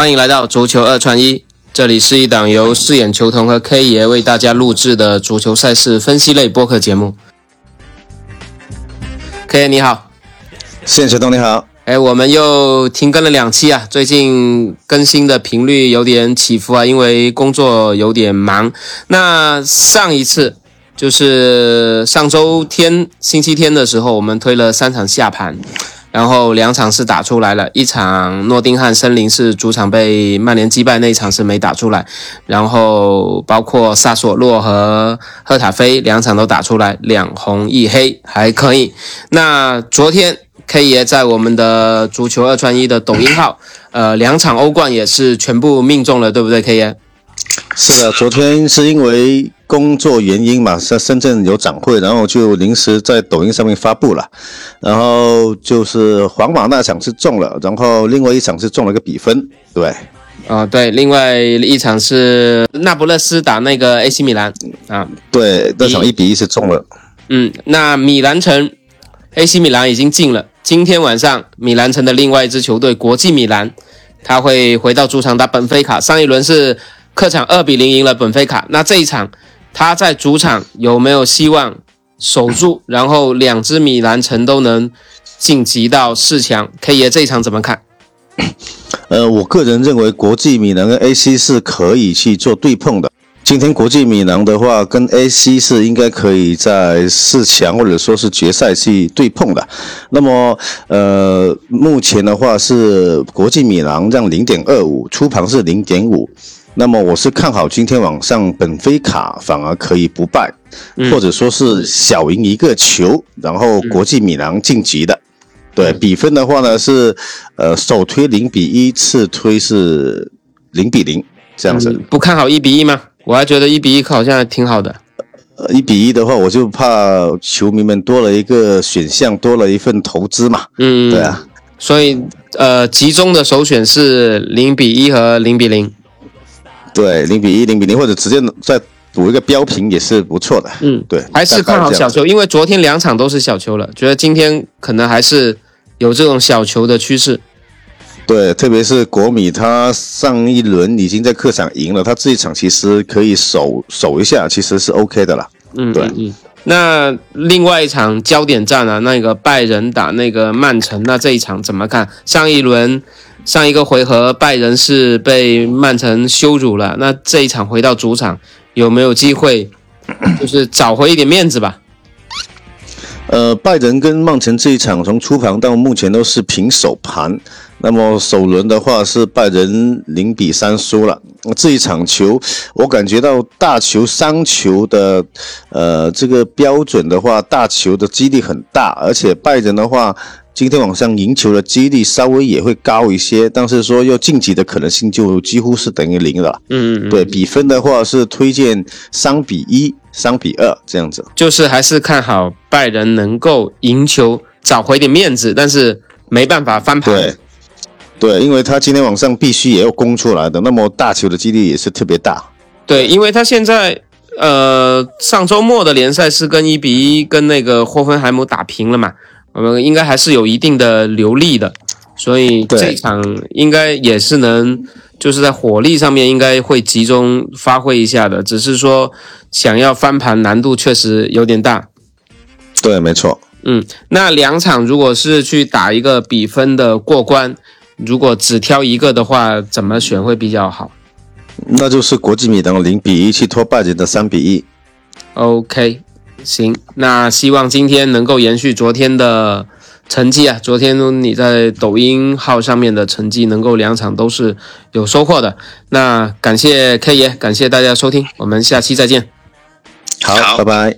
欢迎来到足球二串一，这里是一档由饰演球童和 K 爷为大家录制的足球赛事分析类播客节目。K 爷你好，饰演球童你好。哎，我们又停更了两期啊，最近更新的频率有点起伏啊，因为工作有点忙。那上一次就是上周天星期天的时候，我们推了三场下盘。然后两场是打出来了，一场诺丁汉森林是主场被曼联击败，那一场是没打出来。然后包括萨索洛和赫塔菲两场都打出来，两红一黑还可以。那昨天 K 爷在我们的足球二串一的抖音号，呃，两场欧冠也是全部命中了，对不对，K 爷？是的，昨天是因为工作原因嘛，在深圳有展会，然后就临时在抖音上面发布了。然后就是皇马那场是中了，然后另外一场是中了个比分，对。啊，对，另外一场是那不勒斯打那个 AC 米兰啊，对，那场一比一是中了。嗯，那米兰城 AC 米兰已经进了，今天晚上米兰城的另外一支球队国际米兰，他会回到主场打本菲卡，上一轮是。客场二比零赢了本菲卡，那这一场他在主场有没有希望守住？然后两支米兰城都能晋级到四强？K 爷这一场怎么看？呃，我个人认为国际米兰跟 AC 是可以去做对碰的。今天国际米兰的话跟 AC 是应该可以在四强或者说是决赛去对碰的。那么呃，目前的话是国际米兰让零点二五，出盘是零点五。那么我是看好今天晚上本菲卡反而可以不败，或者说是小赢一个球，然后国际米兰晋级的。对比分的话呢是，呃，首推零比一，次推是零比零这样子。不看好一比一吗？我还觉得一比一好像挺好的。呃，一比一的话，我就怕球迷们多了一个选项，多了一份投资嘛。嗯，对啊。所以呃，集中的首选是零比一和零比零。对，零比一、零比零，或者直接再补一个标平也是不错的。嗯，对，还是看好小球，因为昨天两场都是小球了，觉得今天可能还是有这种小球的趋势。对，特别是国米，他上一轮已经在客场赢了，他这一场其实可以守守一下，其实是 OK 的了。嗯，对。嗯，那另外一场焦点战啊，那个拜仁打那个曼城，那这一场怎么看？上一轮。上一个回合拜仁是被曼城羞辱了，那这一场回到主场有没有机会，就是找回一点面子吧？呃，拜仁跟曼城这一场从出盘到目前都是平手盘，那么首轮的话是拜仁零比三输了。这一场球我感觉到大球、三球的，呃，这个标准的话，大球的几率很大，而且拜仁的话。今天晚上赢球的几率稍微也会高一些，但是说要晋级的可能性就几乎是等于零了。嗯嗯，对比分的话是推荐三比一、三比二这样子，就是还是看好拜仁能够赢球，找回点面子，但是没办法翻盘。对，对，因为他今天晚上必须也要攻出来的，那么大球的几率也是特别大。对，因为他现在呃上周末的联赛是跟一比一跟那个霍芬海姆打平了嘛。我们应该还是有一定的流力的，所以这场应该也是能，就是在火力上面应该会集中发挥一下的。只是说想要翻盘难度确实有点大。对，没错。嗯，那两场如果是去打一个比分的过关，如果只挑一个的话，怎么选会比较好？那就是国际米兰零比一去拖拜仁的三比一。OK。行，那希望今天能够延续昨天的成绩啊！昨天你在抖音号上面的成绩能够两场都是有收获的。那感谢 K 爷，感谢大家收听，我们下期再见。好，拜拜。